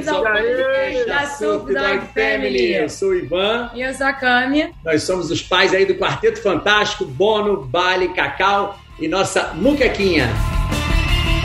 bem-vindos ao podcast da Surf Dog Family. Eu sou o Ivan. E eu sou a Cami. Nós somos os pais aí do Quarteto Fantástico, Bono, Bali, Cacau e nossa Muquequinha.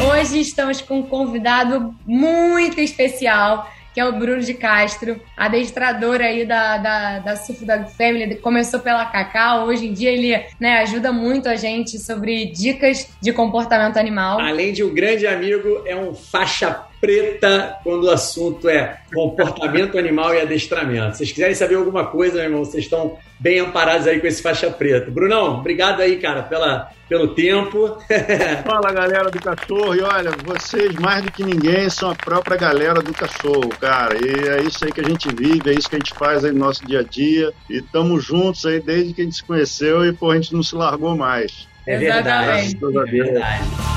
Hoje estamos com um convidado muito especial que é o Bruno de Castro, adestrador aí da, da, da Surf Dog Family, começou pela Cacau, hoje em dia ele né, ajuda muito a gente sobre dicas de comportamento animal. Além de um grande amigo, é um faixa preta quando o assunto é comportamento animal e adestramento. Se vocês quiserem saber alguma coisa, meu irmão, vocês estão bem amparados aí com esse faixa preta. Brunão, obrigado aí, cara, pela, pelo tempo. Fala, galera do cachorro. E olha, vocês, mais do que ninguém, são a própria galera do cachorro, cara. E é isso aí que a gente vive, é isso que a gente faz aí no nosso dia a dia. E estamos juntos aí desde que a gente se conheceu e, pô, a gente não se largou mais. É verdade. Exatamente. É verdade.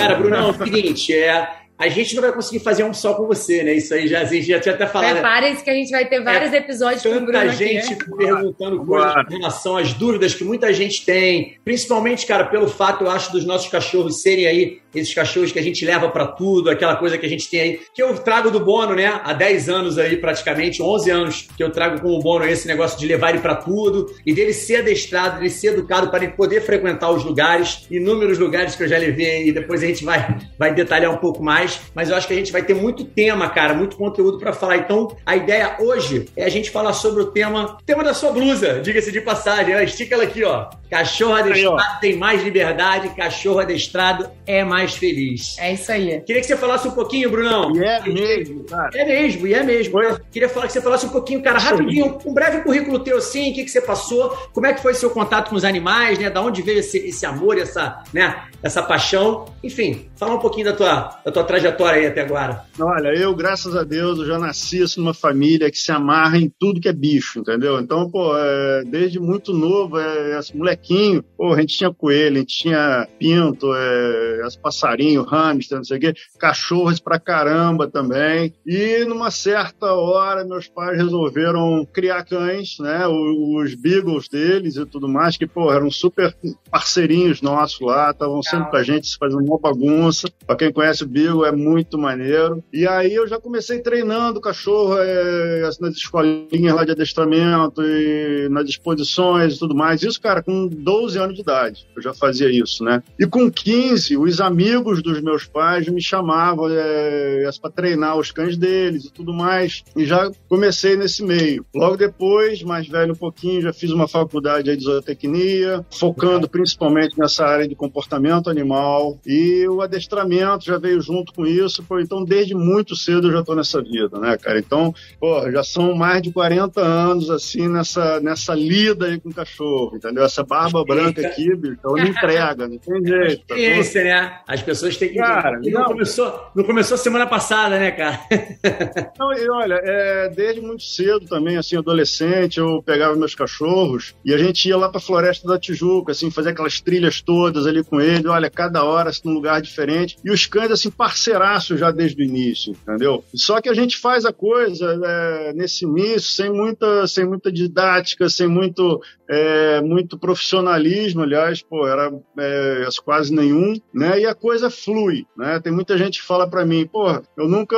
Cara, Brunão, é o seguinte, é, a gente não vai conseguir fazer um só com você, né? Isso aí já, a gente já tinha até falado. né? Preparem-se que a gente vai ter vários episódios com o Bruno Tanta aqui. gente perguntando coisas em relação às dúvidas que muita gente tem, principalmente, cara, pelo fato, eu acho, dos nossos cachorros serem aí esses cachorros que a gente leva pra tudo, aquela coisa que a gente tem aí, que eu trago do Bono, né? Há 10 anos aí, praticamente, 11 anos que eu trago com o Bono esse negócio de levar ele pra tudo e dele ser adestrado, dele ser educado para ele poder frequentar os lugares, inúmeros lugares que eu já levei e depois a gente vai, vai detalhar um pouco mais, mas eu acho que a gente vai ter muito tema, cara, muito conteúdo pra falar. Então, a ideia hoje é a gente falar sobre o tema, tema da sua blusa, diga-se de passagem, né? estica ela aqui, ó. Cachorro adestrado Aí, ó. tem mais liberdade, cachorro adestrado é mais feliz. É isso aí. Queria que você falasse um pouquinho, Brunão. E é mesmo, cara. É mesmo, e é mesmo. Queria falar que você falasse um pouquinho, cara, rapidinho, um breve currículo teu, assim, o que, que você passou, como é que foi seu contato com os animais, né? Da onde veio esse, esse amor, essa, né? essa paixão. Enfim, fala um pouquinho da tua, da tua trajetória aí até agora. Olha, eu, graças a Deus, eu já nasci assim, numa família que se amarra em tudo que é bicho, entendeu? Então, pô, é, desde muito novo, é, esse molequinho, pô, a gente tinha coelho, a gente tinha pinto, é, as passarinho, hamster, não sei o quê, cachorros pra caramba também. E numa certa hora, meus pais resolveram criar cães, né? Os, os beagles deles e tudo mais, que, pô, eram super parceirinhos nossos lá, estavam sempre com a gente fazendo uma bagunça. Pra quem conhece o Beagle, é muito maneiro. E aí eu já comecei treinando o cachorro é, nas escolinhas lá de adestramento e nas exposições e tudo mais. Isso, cara, com 12 anos de idade. Eu já fazia isso, né? E com 15, os amigos dos meus pais me chamavam é, para treinar os cães deles e tudo mais. E já comecei nesse meio. Logo depois, mais velho um pouquinho, já fiz uma faculdade de zootecnia, focando principalmente nessa área de comportamento animal. E o adestramento já veio junto com isso. Pô, então, desde muito cedo eu já tô nessa vida, né, cara? Então, pô, já são mais de 40 anos, assim, nessa, nessa lida aí com o cachorro, entendeu? Essa barba branca aqui, bicho, ela não entrega, não tem jeito. tá Experiência, né? As pessoas têm que. Cara, não, não. começou, não começou semana passada, né, cara? Não, e olha, é, desde muito cedo também, assim, adolescente, eu pegava meus cachorros e a gente ia lá pra Floresta da Tijuca, assim, fazer aquelas trilhas todas ali com ele, olha, cada hora assim, num lugar diferente. E os cães, assim, parceiraços já desde o início, entendeu? Só que a gente faz a coisa é, nesse início sem muita, sem muita didática, sem muito, é, muito profissionalismo, aliás, pô, era é, quase nenhum, né? E a coisa flui, né? Tem muita gente que fala pra mim, pô, eu nunca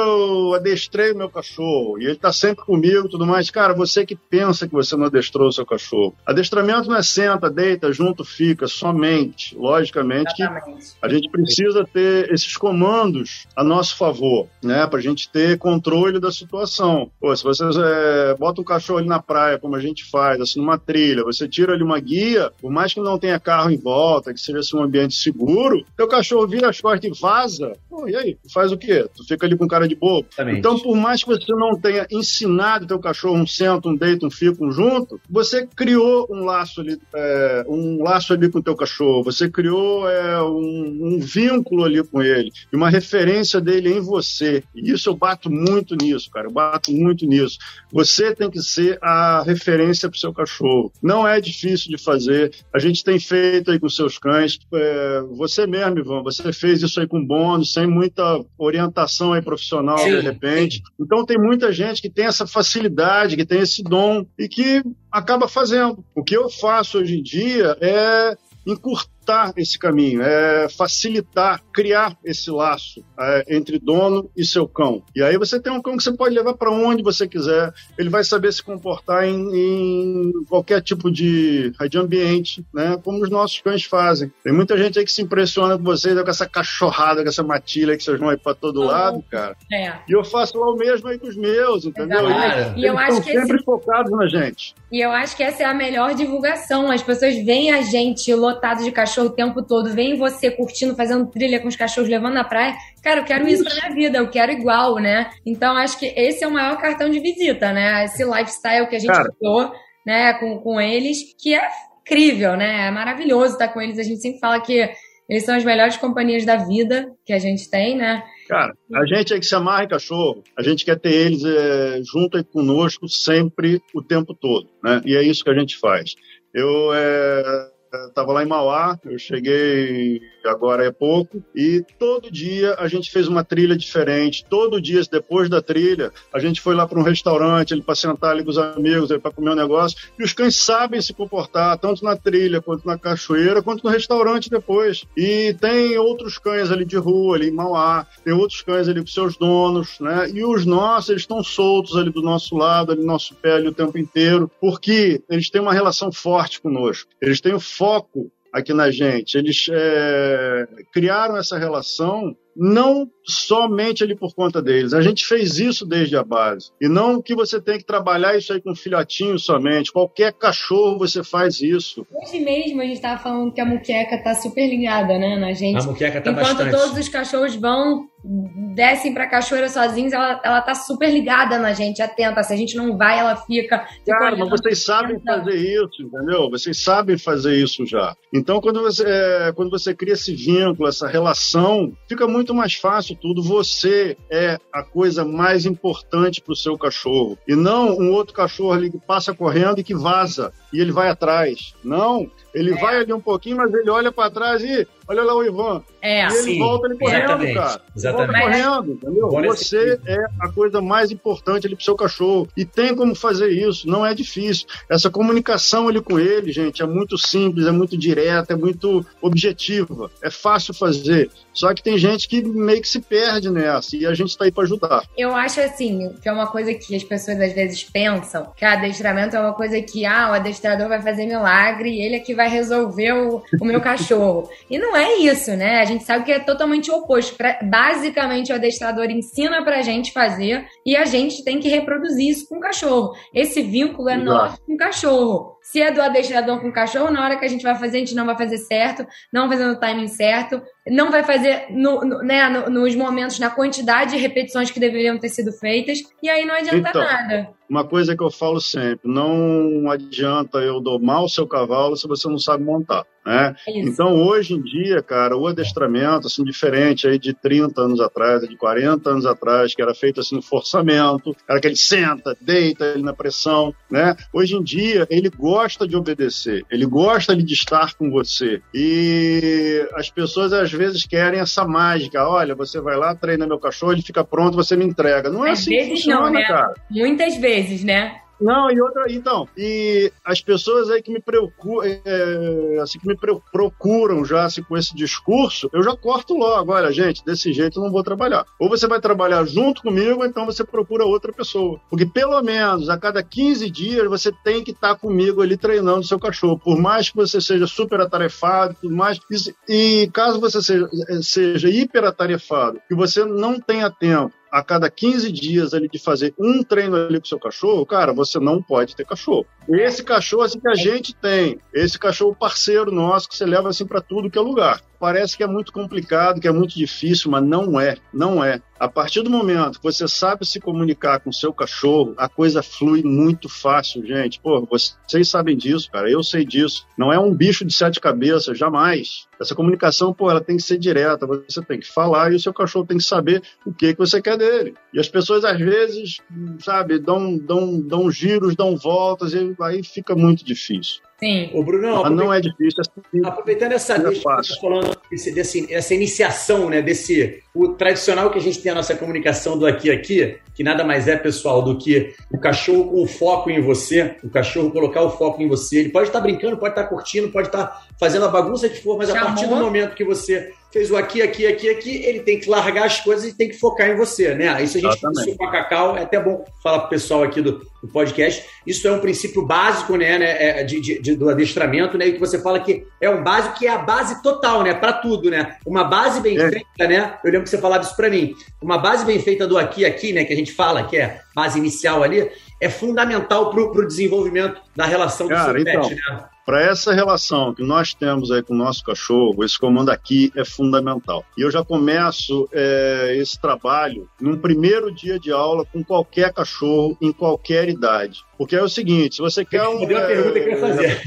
adestrei o meu cachorro e ele tá sempre comigo e tudo mais. Cara, você que pensa que você não adestrou o seu cachorro. Adestramento não é senta, deita, junto, fica, somente. Logicamente que Exatamente. a gente precisa ter esses comandos a nosso favor, né? Pra gente ter controle da situação. Pô, se você é, bota um cachorro ali na praia, como a gente faz, assim, numa trilha, você tira ali uma guia, por mais que não tenha carro em volta, que seja assim, um ambiente seguro, teu cachorro vira as costas e vaza. Pô, e aí? Tu faz o quê? Tu fica ali com cara de bobo? Exatamente. Então, por mais que você não tenha ensinado teu cachorro um senta, um deita, um fica, um junto, você criou um laço ali, é, um laço ali com o teu cachorro, você criou é, um, um vínculo ali com ele, e uma referência dele em você. E isso eu bato muito nisso, cara, eu bato muito nisso. Você tem que ser a referência para o seu cachorro. Não é difícil de fazer. A gente tem feito aí com seus cães. É, você mesmo, Ivan, você fez isso aí com bônus, sem muita orientação aí profissional, sim, de repente. Então tem muita gente que tem essa facilidade, que tem esse dom e que acaba fazendo. O que eu faço hoje em dia é encurtar esse caminho, é facilitar, criar esse laço é, entre dono e seu cão. E aí você tem um cão que você pode levar para onde você quiser, ele vai saber se comportar em, em, qualquer tipo de, de ambiente, né? como os nossos cães fazem. Tem muita gente aí que se impressiona com vocês, com essa cachorrada, com essa matilha que vocês vão aí para todo uhum. lado, cara. É. E eu faço lá o mesmo aí com os meus, entendeu? E, e eu acho que sempre esse... focados na gente. E eu acho que essa é a melhor divulgação. As pessoas veem a gente lotado de cachorro o tempo todo, veem você curtindo, fazendo trilha com os cachorros, levando na praia. Cara, eu quero isso pra minha vida, eu quero igual, né? Então acho que esse é o maior cartão de visita, né? Esse lifestyle que a gente criou, né, com, com eles, que é incrível, né? É maravilhoso estar com eles. A gente sempre fala que eles são as melhores companhias da vida que a gente tem, né? Cara, a gente é que se amarra em cachorro, a gente quer ter eles é, junto aí conosco sempre, o tempo todo, né? E é isso que a gente faz. Eu é, estava lá em Mauá, eu cheguei agora há pouco, e todo dia a gente fez uma trilha diferente. Todo dia, depois da trilha, a gente foi lá para um restaurante, para sentar ali com os amigos, para comer um negócio, e os cães sabem se comportar, tanto na trilha, quanto na cachoeira, quanto no restaurante depois. E tem outros cães ali de rua, ali em Mauá, tem outros cães ali com seus donos, né? E os nossos, eles estão soltos ali do nosso lado, ali no nosso pé ali o tempo inteiro, porque eles têm uma relação forte conosco. Eles têm o foco aqui na gente. Eles é, criaram essa relação não somente ali por conta deles. A gente fez isso desde a base. E não que você tem que trabalhar isso aí com filhotinho somente. Qualquer cachorro você faz isso. Hoje mesmo a gente estava falando que a muqueca tá super ligada, né, na gente. A muqueca tá Enquanto bastante. todos os cachorros vão, descem pra cachoeira sozinhos, ela, ela tá super ligada na gente, atenta. Se a gente não vai, ela fica. Cara, mas vocês sabem fazer isso, entendeu? Vocês sabem fazer isso já. Então, quando você, é, quando você cria esse vínculo, essa relação, fica muito mais fácil tudo. Você é a coisa mais importante para o seu cachorro. E não um outro cachorro ali que passa correndo e que vaza e ele vai atrás. Não, ele é. vai ali um pouquinho, mas ele olha para trás e olha lá o Ivan. É, e ele sim, volta ele correndo, exatamente, cara. Exatamente. Volta correndo, entendeu? Você é a coisa mais importante ali pro seu cachorro. E tem como fazer isso, não é difícil. Essa comunicação ali com ele, gente, é muito simples, é muito direta, é muito objetiva. É fácil fazer. Só que tem gente que meio que se perde nessa e a gente está aí para ajudar. Eu acho assim, que é uma coisa que as pessoas às vezes pensam, que adestramento é uma coisa que, ah, o adestrador vai fazer milagre e ele é que vai resolver o, o meu cachorro. E não é isso, né? A gente sabe que é totalmente o oposto. Basicamente, o adestrador ensina pra gente fazer e a gente tem que reproduzir isso com o cachorro. Esse vínculo é nosso com o cachorro. Se é do adestrador com o cachorro, na hora que a gente vai fazer, a gente não vai fazer certo, não vai fazer no timing certo, não vai fazer no, no, né, no, nos momentos, na quantidade de repetições que deveriam ter sido feitas, e aí não adianta então, nada. Uma coisa que eu falo sempre: não adianta eu domar o seu cavalo se você não sabe montar. Né? É então, hoje em dia, cara, o adestramento, assim, diferente aí de 30 anos atrás, de 40 anos atrás, que era feito assim no forçamento, era que ele senta, deita ele na pressão, né? Hoje em dia, ele gosta de obedecer, ele gosta de estar com você. E as pessoas às vezes querem essa mágica: olha, você vai lá, treina meu cachorro, ele fica pronto, você me entrega. Não é Às assim que funciona, não, né? cara. Muitas vezes, né? Não, e outra, então, e as pessoas aí que me preocuram, é, assim, que me procuram já assim, com esse discurso, eu já corto logo, olha, gente, desse jeito eu não vou trabalhar. Ou você vai trabalhar junto comigo, ou então você procura outra pessoa. Porque pelo menos a cada 15 dias você tem que estar comigo ali treinando seu cachorro. Por mais que você seja super atarefado, tudo mais. E, caso você seja, seja hiper atarefado, que você não tenha tempo a cada 15 dias ali de fazer um treino ali com o seu cachorro, cara, você não pode ter cachorro. Esse cachorro assim que a gente tem, esse cachorro parceiro nosso que você leva assim para tudo que é lugar parece que é muito complicado, que é muito difícil, mas não é, não é. A partir do momento que você sabe se comunicar com seu cachorro, a coisa flui muito fácil, gente. Pô, vocês sabem disso, cara, eu sei disso. Não é um bicho de sete cabeças, jamais. Essa comunicação, pô, ela tem que ser direta, você tem que falar e o seu cachorro tem que saber o que, que você quer dele. E as pessoas, às vezes, sabe, dão, dão, dão giros, dão voltas e aí fica muito difícil. Sim. O Bruno, Mas não é difícil. É aproveitando essa você tá falando desse, desse, essa iniciação, né, desse o tradicional que a gente tem a nossa comunicação do aqui aqui, que nada mais é, pessoal, do que o cachorro com o foco em você, o cachorro colocar o foco em você. Ele pode estar brincando, pode estar curtindo, pode estar fazendo a bagunça que for, mas Chamou. a partir do momento que você fez o aqui, aqui, aqui, aqui, ele tem que largar as coisas e tem que focar em você, né? Isso a gente isso com a Cacau, é até bom falar pro pessoal aqui do, do podcast. Isso é um princípio básico, né, né é, de, de, de, do adestramento, né? E que você fala que é um básico que é a base total, né? Para tudo, né? Uma base bem é. feita, né? Eu lembro que você falava isso para mim. Uma base bem feita do aqui, aqui, né? Que a gente fala que é base inicial ali, é fundamental para o desenvolvimento da relação Cara, do seu então, pet, né? Para essa relação que nós temos aí com o nosso cachorro, esse comando aqui é fundamental. E eu já começo é, esse trabalho num primeiro dia de aula com qualquer cachorro, em qualquer idade. Porque é o seguinte, se você quer um... Respondeu a pergunta que eu ia fazer.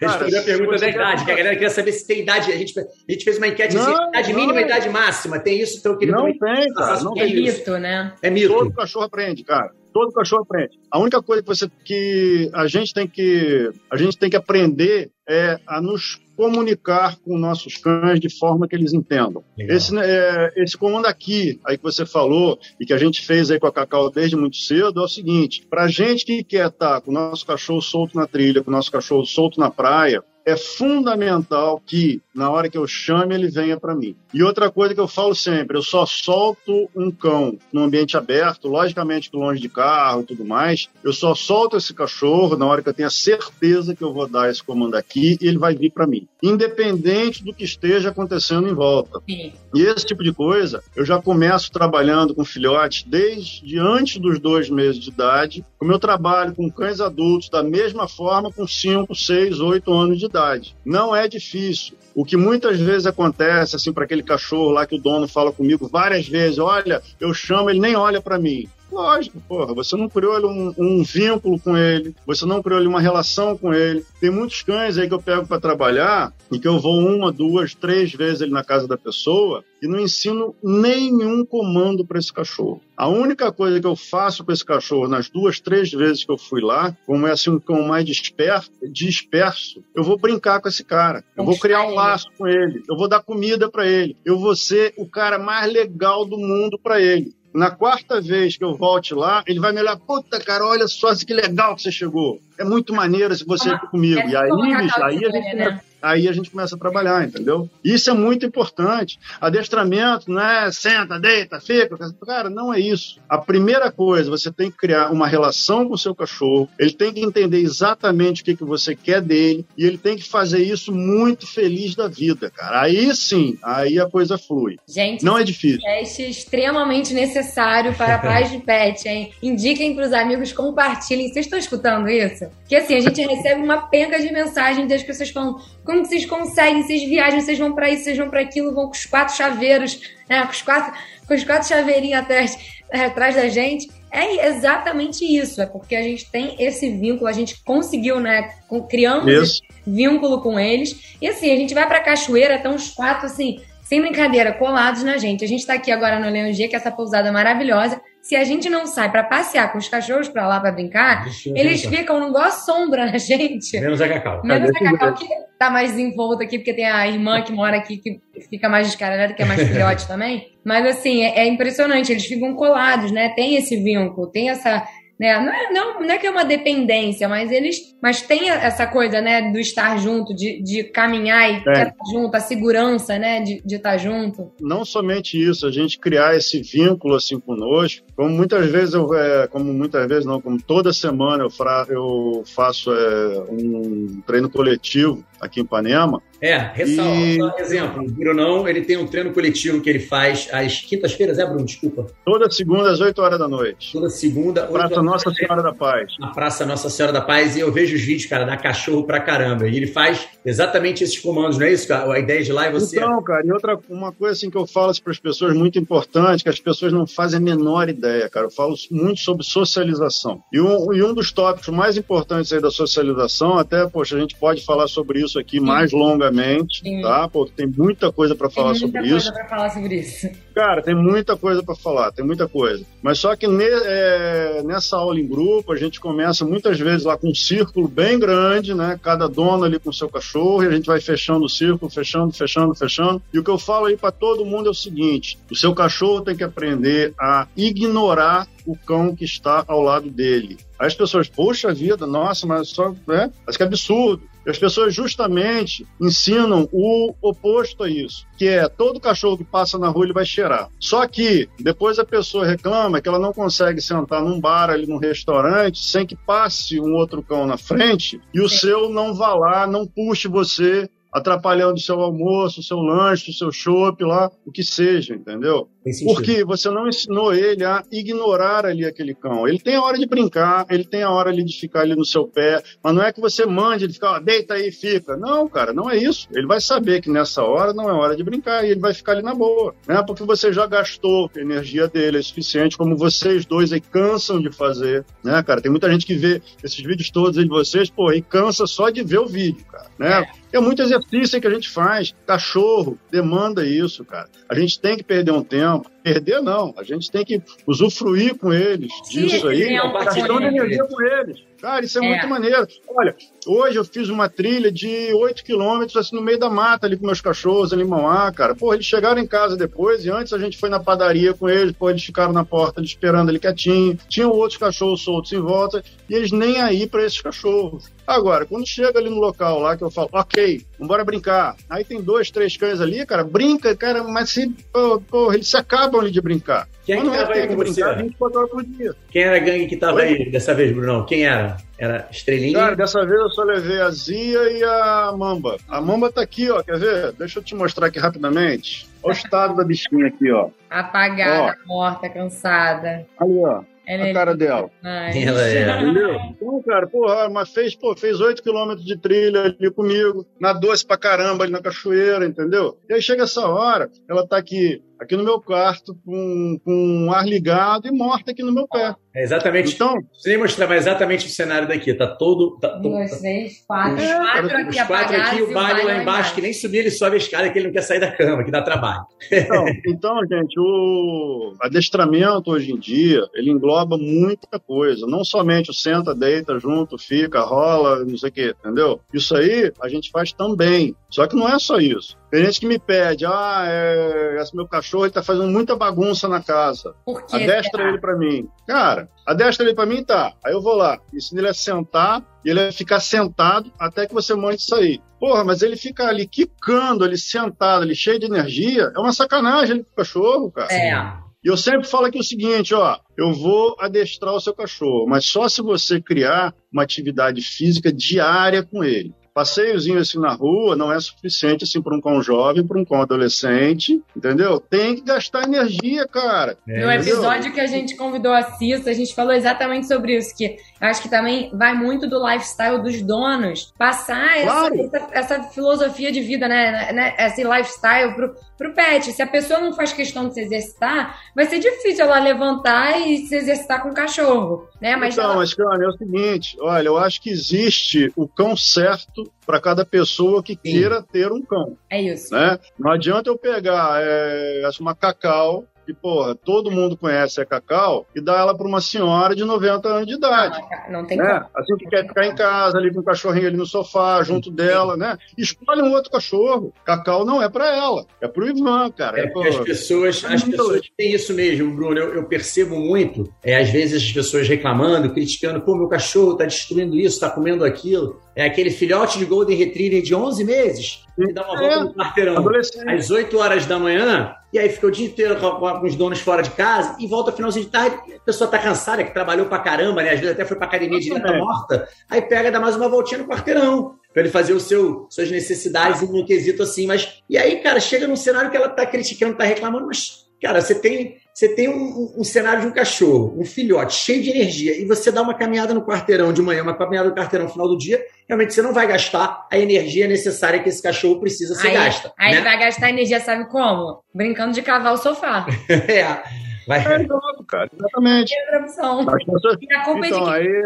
Respondeu a pergunta da idade, que a galera queria saber se tem idade. A gente, a gente fez uma enquete não, assim, idade mínima e idade máxima. Tem isso? Então eu queria... Não tem, cara. Não é tem mito, né? É mito. Todo cachorro aprende, cara. Todo cachorro aprende. A única coisa que você que a gente tem que a gente tem que aprender é a nos comunicar com nossos cães de forma que eles entendam. Esse, é, esse comando aqui, aí que você falou, e que a gente fez aí com a Cacau desde muito cedo, é o seguinte: para gente que quer estar com o nosso cachorro solto na trilha, com o nosso cachorro solto na praia, é fundamental que, na hora que eu chame, ele venha para mim. E outra coisa que eu falo sempre, eu só solto um cão no ambiente aberto, logicamente longe de carro e tudo mais, eu só solto esse cachorro na hora que eu tenho a certeza que eu vou dar esse comando aqui e ele vai vir para mim, independente do que esteja acontecendo em volta. Sim. E esse tipo de coisa, eu já começo trabalhando com filhotes desde antes dos dois meses de idade, como eu trabalho com cães adultos da mesma forma com 5, 6, 8 anos de idade. Não é difícil. O que muitas vezes acontece, assim, para aquele cachorro lá que o dono fala comigo várias vezes: olha, eu chamo, ele nem olha para mim. Lógico, porra, você não criou um, um, vínculo com ele, você não criou uma relação com ele. Tem muitos cães aí que eu pego para trabalhar e que eu vou uma, duas, três vezes ele na casa da pessoa e não ensino nenhum comando para esse cachorro. A única coisa que eu faço com esse cachorro nas duas, três vezes que eu fui lá, como é assim um cão mais disperso, disperso eu vou brincar com esse cara. Eu vou criar um laço com ele. Eu vou dar comida para ele. Eu vou ser o cara mais legal do mundo para ele. Na quarta vez que eu volte lá, ele vai me olhar, puta, cara, olha só que legal que você chegou. É muito maneiro se você ir comigo. E aí, bicho, aí a gente. Né? Aí a gente começa a trabalhar, entendeu? Isso é muito importante. Adestramento não é senta, deita, fica. Cara, não é isso. A primeira coisa, você tem que criar uma relação com o seu cachorro, ele tem que entender exatamente o que, que você quer dele e ele tem que fazer isso muito feliz da vida, cara. Aí sim, aí a coisa flui. Gente, não é difícil. É extremamente necessário para a paz de pet, hein? Indiquem para os amigos, compartilhem. Vocês estão escutando isso? Que assim, a gente recebe uma penca de mensagem das pessoas falando como vocês conseguem? Vocês viajam, vocês vão para isso, vocês vão para aquilo, vão com os quatro chaveiros, né? com, os quatro, com os quatro chaveirinhos atrás, é, atrás da gente. É exatamente isso, é porque a gente tem esse vínculo, a gente conseguiu, né? Criamos esse vínculo com eles. E assim, a gente vai pra cachoeira, estão os quatro, assim, sem brincadeira, colados na gente. A gente tá aqui agora no Leão G, que é essa pousada maravilhosa. Se a gente não sai para passear com os cachorros para lá para brincar, eles ficam igual sombra na gente. Menos a Cacau. Menos a Cacau, que tá mais desenvolta aqui, porque tem a irmã que mora aqui, que fica mais descarada, que é mais filhote também. Mas, assim, é, é impressionante. Eles ficam colados, né? Tem esse vínculo, tem essa né? Não é, não, não é que é uma dependência, mas eles. Mas tem essa coisa, né, do estar junto, de, de caminhar e é. estar junto, a segurança, né, de, de estar junto. Não somente isso, a gente criar esse vínculo assim conosco, como muitas vezes eu, é, como muitas vezes não, como toda semana eu, fra, eu faço é, um treino coletivo aqui em Ipanema. É, ressalva, e... exemplo, o Brunão, ele tem um treino coletivo que ele faz às quintas-feiras, é, Bruno? Desculpa. Toda segunda às 8 horas da noite. Toda segunda, Praça Nossa Senhora da Paz. Na Praça Nossa Senhora da Paz, e eu vejo os vídeos, cara, da cachorro pra caramba. E ele faz exatamente esses comandos, não é isso, cara? A ideia de lá é você. Então, cara, e outra uma coisa assim que eu falo assim, para as pessoas muito importante, que as pessoas não fazem a menor ideia, cara. Eu falo muito sobre socialização. E um, e um dos tópicos mais importantes aí da socialização, até, poxa, a gente pode falar sobre isso isso aqui mais longamente, Sim. tá? Porque tem muita coisa para falar sobre isso. Tem muita coisa para falar sobre isso. Cara, tem muita coisa para falar, tem muita coisa. Mas só que ne, é, nessa aula em grupo, a gente começa muitas vezes lá com um círculo bem grande, né? Cada dono ali com o seu cachorro, e a gente vai fechando o círculo, fechando, fechando, fechando. E o que eu falo aí para todo mundo é o seguinte: o seu cachorro tem que aprender a ignorar o cão que está ao lado dele. As pessoas, poxa vida, nossa, mas só, né? Acho que é absurdo. As pessoas justamente ensinam o oposto a isso, que é todo cachorro que passa na rua ele vai cheirar. Só que depois a pessoa reclama que ela não consegue sentar num bar ali num restaurante sem que passe um outro cão na frente e o seu não vá lá, não puxe você atrapalhando o seu almoço, o seu lanche, o seu chopp lá, o que seja, entendeu? Porque você não ensinou ele a ignorar ali aquele cão. Ele tem a hora de brincar, ele tem a hora ali de ficar ali no seu pé, mas não é que você mande ele ficar, deita aí e fica. Não, cara, não é isso. Ele vai saber que nessa hora não é hora de brincar e ele vai ficar ali na boa, né? Porque você já gastou a energia dele é suficiente, como vocês dois aí cansam de fazer, né, cara? Tem muita gente que vê esses vídeos todos aí de vocês, pô, e cansa só de ver o vídeo, cara, né? É. é muito exercício que a gente faz. Cachorro demanda isso, cara. A gente tem que perder um tempo. Perder, não. A gente tem que usufruir com eles Sim, disso aí. É um de energia com eles. Cara, isso é, é, muito maneiro. Olha, hoje eu fiz uma trilha de 8 quilômetros assim, no meio da mata ali com meus cachorros ali em Mauá, cara. Pô, eles chegaram em casa depois e antes a gente foi na padaria com eles, pô, eles ficaram na porta esperando ali quietinho. Tinham outros cachorros soltos em volta e eles nem aí para esses cachorros. Agora, quando chega ali no local lá que eu falo, ok, vambora brincar. Aí tem dois, três cães ali, cara, brinca, cara, mas se, pô, pô, eles se acabam ali de brincar. Quem é que tava aí com você? 24 horas por dia. Quem era a gangue que tava Oi? aí dessa vez, Brunão? Quem era? Era Estrelinha? Cara, dessa vez eu só levei a Zia e a Mamba. A Mamba tá aqui, ó, quer ver? Deixa eu te mostrar aqui rapidamente. Olha o estado da bichinha aqui, ó. Apagada, ó. morta, cansada. Ali, ó. Ela a é cara dela. Ela é. Entendeu? Então, cara, porra, mas fez, pô, fez 8 quilômetros de trilha ali comigo, nadou -se pra caramba ali na cachoeira, entendeu? E aí chega essa hora, ela tá aqui aqui no meu quarto, com, com um ar ligado e morta aqui no meu pé. É exatamente. Então, sem mostrar, mas exatamente o cenário daqui. Tá todo. Tá, Duas, três, quatro. Os quatro aqui, os quatro aqui o baile lá embaixo, que nem subir, ele sobe a escada, que ele não quer sair da cama, que dá trabalho. Então, então, gente, o adestramento hoje em dia, ele engloba muita coisa. Não somente o senta, deita junto, fica, rola, não sei o quê, entendeu? Isso aí a gente faz também. Só que não é só isso. Tem gente que me pede, ah, é, esse meu cachorro está fazendo muita bagunça na casa. Por quê? Adestra ele para mim. Cara, adestra ele para mim, tá. Aí eu vou lá, ensino ele a sentar e ele vai ficar sentado até que você mande sair. Porra, mas ele fica ali quicando, ali sentado, ali cheio de energia, é uma sacanagem ele pro cachorro, cara. É. E eu sempre falo aqui o seguinte, ó, eu vou adestrar o seu cachorro, mas só se você criar uma atividade física diária com ele passeiozinho assim na rua não é suficiente assim para um cão jovem, para um cão adolescente, entendeu? Tem que gastar energia, cara. É. No episódio que a gente convidou a Cissa, a gente falou exatamente sobre isso, que acho que também vai muito do lifestyle dos donos, passar claro. essa, essa, essa, filosofia de vida, né, né esse lifestyle pro, pro pet. Se a pessoa não faz questão de se exercitar, vai ser difícil ela levantar e se exercitar com o cachorro, né? Mas então, ela... mas, cara, é o seguinte, olha, eu acho que existe o cão certo para cada pessoa que Sim. queira ter um cão. É isso. Né? Não adianta eu pegar é, uma cacau que, porra, todo mundo conhece a Cacau, e dá ela para uma senhora de 90 anos de idade. Não, não tem né? Assim que quer ficar em casa, ali com o cachorrinho ali no sofá, junto dela, né? Escolhe um outro cachorro. Cacau não é para ela, é pro Ivan, cara. É, é as pessoas, as pessoas têm isso mesmo, Bruno. Eu, eu, percebo muito, é, às vezes, as pessoas reclamando, criticando, pô, meu cachorro tá destruindo isso, tá comendo aquilo. É aquele filhote de Golden Retriever de 11 meses que dá uma volta é, no quarteirão às 8 horas da manhã e aí fica o dia inteiro com, com, os donos fora de casa e volta finalzinho de tarde, a pessoa tá cansada, que trabalhou pra caramba, né? Às vezes até foi pra academia direto tá morta, aí pega e dá mais uma voltinha no quarteirão para ele fazer o seu suas necessidades no quesito assim, mas e aí, cara, chega num cenário que ela tá criticando, tá reclamando, mas cara, você tem você tem um, um, cenário de um cachorro, um filhote cheio de energia, e você dá uma caminhada no quarteirão de manhã, uma caminhada no quarteirão no final do dia, realmente você não vai gastar a energia necessária que esse cachorro precisa ser aí, gasta. Aí né? vai gastar energia, sabe como? Brincando de cavar o sofá. é. Vai. É, cara, exatamente. É a. E a culpa então, é de quem aí,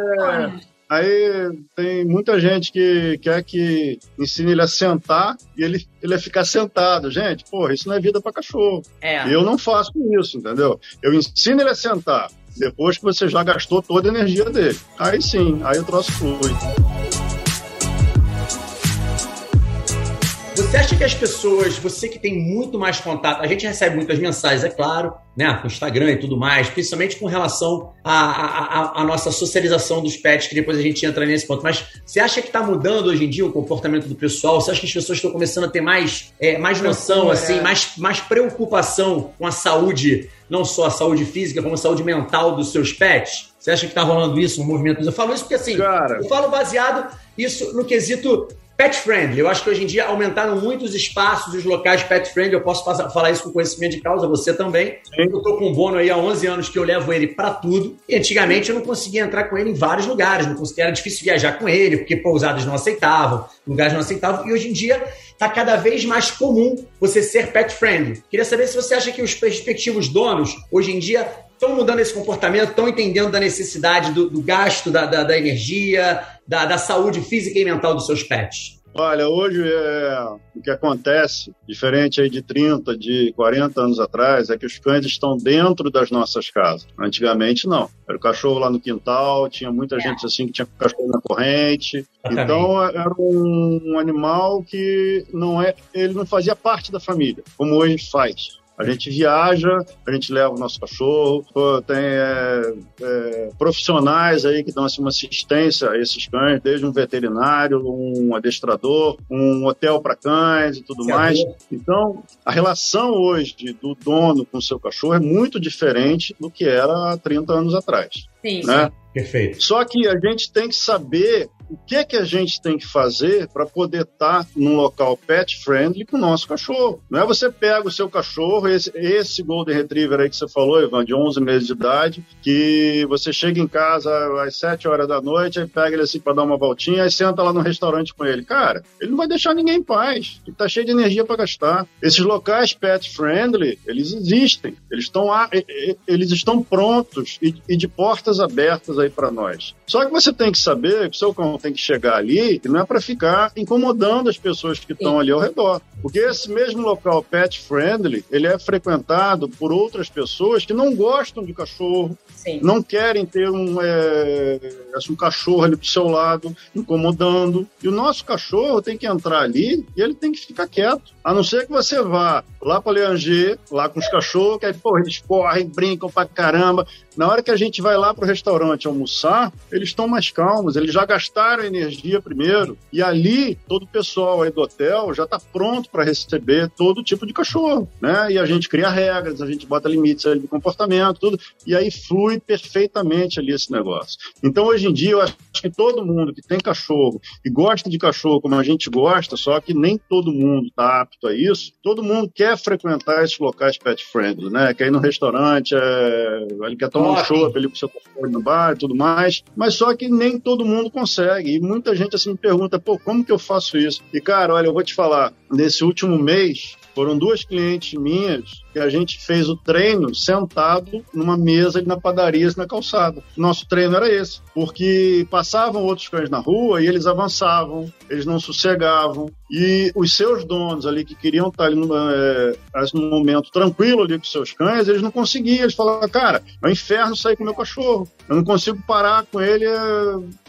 é... Aí tem muita gente que quer que ensine ele a sentar e ele, ele a ficar sentado. Gente, porra, isso não é vida para cachorro. É. Eu não faço isso, entendeu? Eu ensino ele a sentar. Depois que você já gastou toda a energia dele. Aí sim, aí o troço flui. Você acha que as pessoas, você que tem muito mais contato, a gente recebe muitas mensagens, é claro, né, com o Instagram e tudo mais, principalmente com relação à, nossa socialização dos pets, que depois a gente entra nesse ponto. Mas você acha que está mudando hoje em dia o comportamento do pessoal? Você acha que as pessoas estão começando a ter mais, é, mais noção, assim, mais, mais preocupação com a saúde, não só a saúde física, como a saúde mental dos seus pets? Você acha que está rolando isso, um movimento? Eu falo isso porque assim, Cara. eu falo baseado isso no quesito Pet friendly. Eu acho que hoje em dia aumentaram muito os espaços, os locais pet friendly. Eu posso passar, falar isso com conhecimento de causa, você também. Sim. Eu tô com um bono aí há 11 anos que eu levo ele para tudo. E antigamente eu não conseguia entrar com ele em vários lugares. Não conseguia, era difícil viajar com ele, porque pousadas não aceitavam, lugares não aceitavam. E hoje em dia está cada vez mais comum você ser pet friendly. Queria saber se você acha que os respectivos donos, hoje em dia, estão mudando esse comportamento, estão entendendo da necessidade do, do gasto da, da, da energia, da, da, saúde física e mental dos seus pets? Olha, hoje é, o que acontece, diferente aí de 30, de 40 anos atrás, é que os cães estão dentro das nossas casas. Antigamente, não. Era o cachorro lá no quintal, tinha muita é. gente assim que tinha cachorro na corrente. Então, era um animal que não é, ele não fazia parte da família, como hoje faz. A gente viaja, a gente leva o nosso cachorro, tem é, é, profissionais aí que dão assim, uma assistência a esses cães, desde um veterinário, um adestrador, um hotel para cães e tudo mais. Então, a relação hoje do dono com o seu cachorro é muito diferente do que era há 30 anos atrás. Sim. Né? Perfeito. Só que a gente tem que saber o que é que a gente tem que fazer para poder estar tá num local pet friendly com o nosso cachorro. Não é você pega o seu cachorro, esse, esse Golden Retriever aí que você falou, Ivan, de 11 meses de idade, que você chega em casa às 7 horas da noite, aí pega ele assim para dar uma voltinha, aí senta lá no restaurante com ele. Cara, ele não vai deixar ninguém em paz. Ele tá cheio de energia para gastar. Esses locais pet friendly, eles existem. Eles estão eles estão prontos e, e de portas abertas aí para nós. Só que você tem que saber que o seu tem que chegar ali não é para ficar incomodando as pessoas que estão ali ao redor. Porque esse mesmo local pet friendly, ele é frequentado por outras pessoas que não gostam de cachorro, Sim. não querem ter um, é, um cachorro ali do seu lado, incomodando. E o nosso cachorro tem que entrar ali e ele tem que ficar quieto. A não ser que você vá lá para Leanger, lá com os cachorros, que aí, pô, eles correm, brincam pra caramba. Na hora que a gente vai lá pro restaurante almoçar, eles estão mais calmos, eles já gastaram energia primeiro. E ali, todo o pessoal aí do hotel já está pronto para receber todo tipo de cachorro, né? E a gente cria regras, a gente bota limites de comportamento, tudo. E aí flui perfeitamente ali esse negócio. Então, hoje em dia, eu acho que todo mundo que tem cachorro e gosta de cachorro como a gente gosta, só que nem todo mundo está apto a isso, todo mundo quer frequentar esses locais pet friendly, né? Quer ir no restaurante, é... ele quer tomar um show, ele com seu cachorro no bar e tudo mais, mas só que nem todo mundo consegue. E muita gente assim me pergunta, pô, como que eu faço isso? E cara, olha, eu vou te falar, nesse último mês, foram duas clientes minhas que a gente fez o treino sentado numa mesa na padaria na calçada. Nosso treino era esse, porque passavam outros cães na rua e eles avançavam, eles não sossegavam, e os seus donos ali que queriam estar ali numa, é, num momento tranquilo ali com seus cães, eles não conseguiam. Eles falavam, cara, é um inferno sair com meu cachorro. Eu não consigo parar com ele é,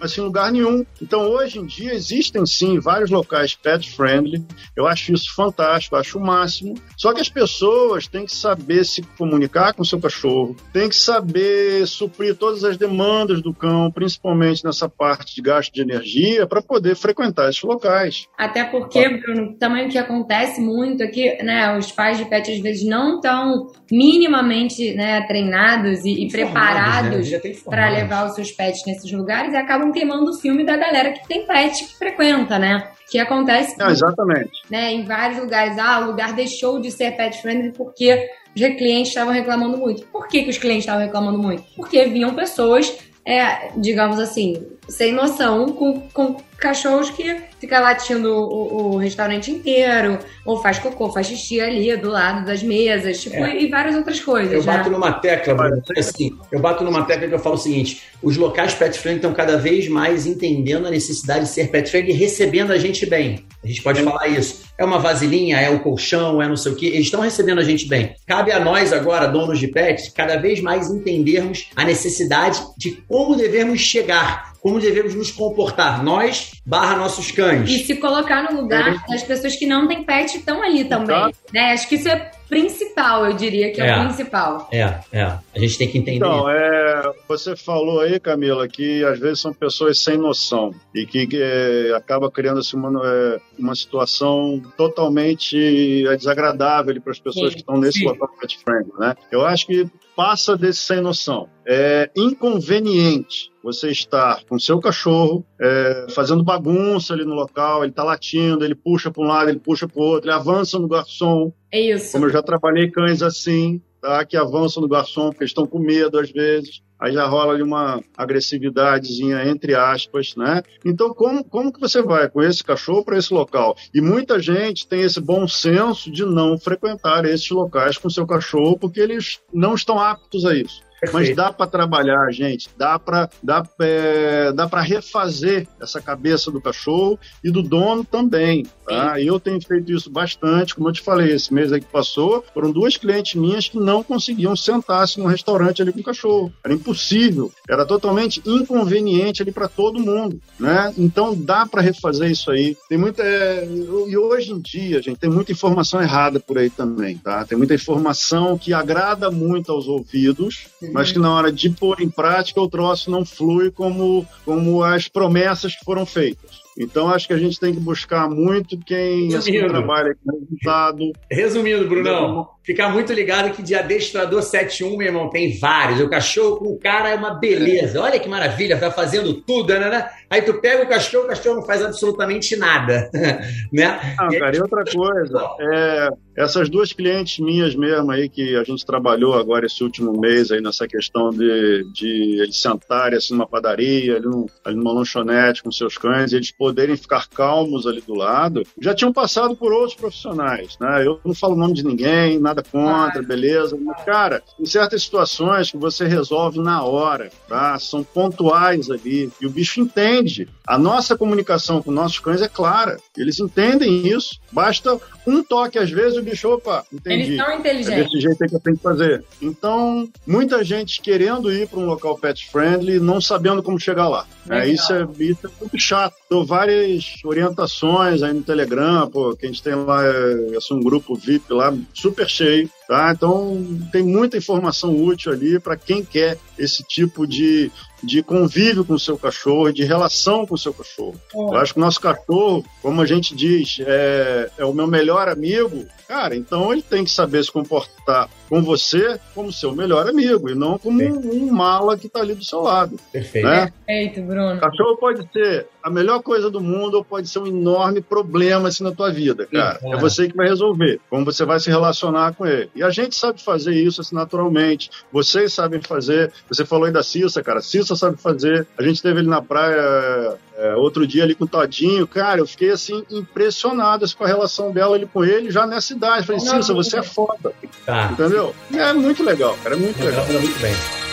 assim, em lugar nenhum. Então, hoje em dia, existem sim vários locais pet friendly. Eu acho isso fantástico, acho o máximo. Só que as pessoas têm que saber se comunicar com o seu cachorro, tem que saber suprir todas as demandas do cão, principalmente nessa parte de gasto de energia, para poder frequentar esses locais. Até porque, Bruno, também o que acontece muito é que né, os pais de pet às vezes não estão minimamente né, treinados e, e preparados né? para levar os seus pets nesses lugares e acabam queimando o filme da galera que tem pet que frequenta, né? que acontece Não, exatamente. Né, em vários lugares. Ah, o lugar deixou de ser pet friendly porque os clientes estavam reclamando muito. Por que, que os clientes estavam reclamando muito? Porque vinham pessoas é, digamos assim, sem noção com, com cachorros que fica latindo o, o, restaurante inteiro, ou faz cocô, faz xixi ali do lado das mesas, tipo, é. e várias outras coisas. Eu né? bato numa tecla, Bruno, assim, eu bato numa tecla que eu falo o seguinte: os locais pet friendly estão cada vez mais entendendo a necessidade de ser pet friendly e recebendo a gente bem. A gente pode é. falar isso. É uma vasilhinha, é o colchão, é não sei o quê. Eles estão recebendo a gente bem. Cabe a nós agora, donos de pets, cada vez mais entendermos a necessidade de como devemos chegar como devemos nos comportar, nós barra nossos cães. E se colocar no lugar é. das pessoas que não têm pet estão ali também. Né? Acho que isso é principal, eu diria que é, é, o principal. É, é. A gente tem que entender. Então, é, você falou aí, Camila, que às vezes são pessoas sem noção e que, que é, acaba criando assim, uma, é, uma situação totalmente é, desagradável para as pessoas Sim. que estão nesse local pet friendly, né? Eu acho que passa desse sem noção. É inconveniente você estar com seu cachorro é, fazendo bagunça ali no local, ele está latindo, ele puxa para um lado, ele puxa para o outro, ele avança no garçom. É isso. Como eu já trabalhei cães assim, tá, que avançam no garçom porque estão com medo às vezes. Aí já rola ali uma agressividadezinha, entre aspas, né? Então, como, como que você vai com esse cachorro para esse local? E muita gente tem esse bom senso de não frequentar esses locais com seu cachorro porque eles não estão aptos a isso. Mas dá para trabalhar, gente. Dá para dá, é, dá para refazer essa cabeça do cachorro e do dono também. Tá? E eu tenho feito isso bastante. Como eu te falei, esse mês aí que passou, foram duas clientes minhas que não conseguiam sentar-se no restaurante ali com o cachorro. Era impossível. Era totalmente inconveniente ali para todo mundo. Né? Então dá para refazer isso aí. Tem muita. É, e hoje em dia, gente, tem muita informação errada por aí também. Tá? Tem muita informação que agrada muito aos ouvidos mas que na hora de pôr em prática o troço não flui como, como as promessas que foram feitas. Então, acho que a gente tem que buscar muito quem assim, trabalha com resultado. Resumindo, Brunão, ficar muito ligado que de adestrador 71, meu irmão, tem vários. O cachorro com o cara é uma beleza. Olha que maravilha, tá fazendo tudo, né? né? Aí tu pega o cachorro, o cachorro não faz absolutamente nada. né? Não, cara, e outra coisa, é, essas duas clientes minhas mesmo aí, que a gente trabalhou agora esse último mês aí nessa questão de, de eles sentarem assim numa padaria, ali, num, ali numa lanchonete com seus cães, e eles poderem ficar calmos ali do lado, já tinham passado por outros profissionais, né? Eu não falo o nome de ninguém, nada contra, beleza, mas, cara, em certas situações que você resolve na hora, tá? São pontuais ali, e o bicho entende. A nossa comunicação com nossos cães é clara, eles entendem isso. Basta um toque, às vezes, o bicho, opa, entendi. Eles são inteligentes. É desse jeito que eu tenho que fazer. Então, muita gente querendo ir para um local pet friendly, não sabendo como chegar lá. É, isso, é, isso é muito chato. Dou várias orientações aí no Telegram, pô, que a gente tem lá é, assim, um grupo VIP lá super cheio. Okay. Tá? Então, tem muita informação útil ali para quem quer esse tipo de, de convívio com o seu cachorro, de relação com o seu cachorro. É. Eu acho que o nosso cachorro, como a gente diz, é, é o meu melhor amigo, cara, então ele tem que saber se comportar com você como seu melhor amigo e não como um, um mala que está ali do seu lado. Perfeito. Né? Perfeito, Bruno. Cachorro pode ser a melhor coisa do mundo ou pode ser um enorme problema assim na tua vida, cara. É. é você que vai resolver, como você vai se relacionar com ele. E a gente sabe fazer isso assim naturalmente. Vocês sabem fazer. Você falou aí da Cissa, cara. Cissa sabe fazer. A gente teve ele na praia é, outro dia ali com o Todinho, cara, eu fiquei assim impressionado assim, com a relação dela ali com ele já nessa idade. Falei, Cissa, você é foda. Tá. Entendeu? É muito legal, cara. É muito legal. legal. Muito bem.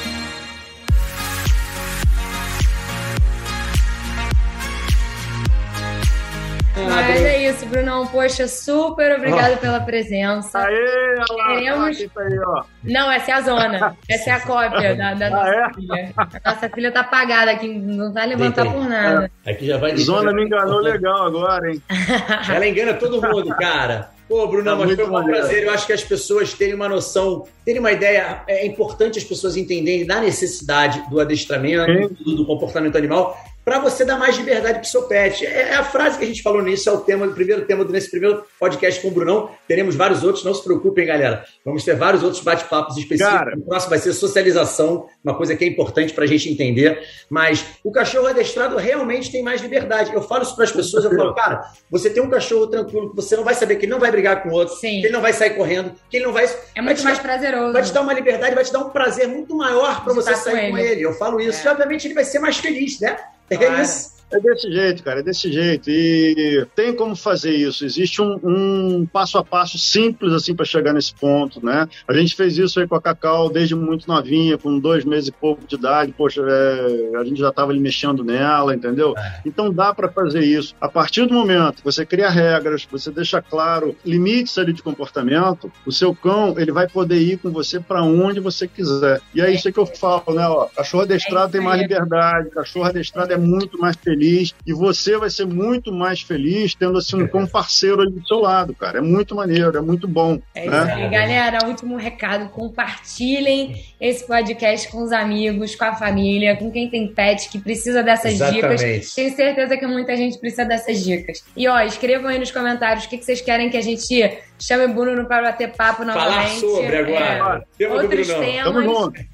Brunão. Poxa, super obrigado pela presença. Aê, olha lá, Queremos... Tá aí, ó. Não, essa é a zona. Essa é a cópia da, da ah, nossa é? filha. A nossa filha tá apagada aqui, não vai levantar por nada. É. Aqui já vai Zona me enganou legal agora, hein? Ela engana todo mundo, cara. Pô, Bruno, tá mas foi um prazer. Eu acho que as pessoas terem uma noção, terem uma ideia. É importante as pessoas entenderem da necessidade do adestramento, do, do comportamento animal para você dar mais liberdade para o seu pet. É, é a frase que a gente falou nisso, é o tema do primeiro tema nesse primeiro podcast com o Brunão. Teremos vários outros, não se preocupem, galera. Vamos ter vários outros bate-papos específicos. Cara, o próximo vai ser socialização, uma coisa que é importante para a gente entender. Mas o cachorro adestrado realmente tem mais liberdade. Eu falo isso para as pessoas, eu falo, cara, você tem um cachorro tranquilo, você não vai saber que ele não vai brigar com o outro, Sim. que ele não vai sair correndo, que ele não vai. É muito mais dar, prazeroso. Vai te dar uma liberdade, vai te dar um prazer muito maior para você sair com ele. com ele. Eu falo isso, é. e obviamente ele vai ser mais feliz, né? É isso. É desse jeito, cara, é desse jeito. E tem como fazer isso. Existe um, um passo a passo simples assim para chegar nesse ponto, né? A gente fez isso aí com a Cacau desde muito novinha, com dois meses e pouco de idade. Poxa, é, a gente já estava ali mexendo nela, entendeu? É. Então dá para fazer isso. A partir do momento que você cria regras, você deixa claro limites ali de comportamento, o seu cão ele vai poder ir com você para onde você quiser. E é isso que eu falo, né? Ó, cachorro adestrado é tem mais liberdade, cachorro adestrado é muito mais feliz feliz e você vai ser muito mais feliz tendo assim um bom parceiro ali do seu lado, cara. É muito maneiro, é muito bom. É né? isso aí, galera. Último recado: compartilhem esse podcast com os amigos, com a família, com quem tem pet que precisa dessas Exatamente. dicas. Tenho certeza que muita gente precisa dessas dicas. E ó, escrevam aí nos comentários o que, vocês querem que a gente chame o Bruno para bater papo novamente. Falar sobre agora. É, outros temas.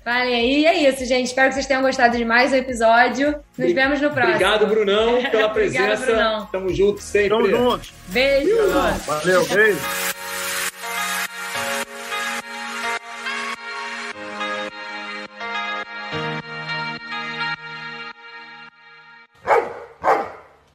Falem aí. E é isso, gente. Espero que vocês tenham gostado de mais um episódio. Nos vemos no próximo. Obrigado, Bruno. Brunão, pela presença. Obrigado, Brunão. Tamo junto sempre. Tamo junto. Beijo. Valeu, beijo.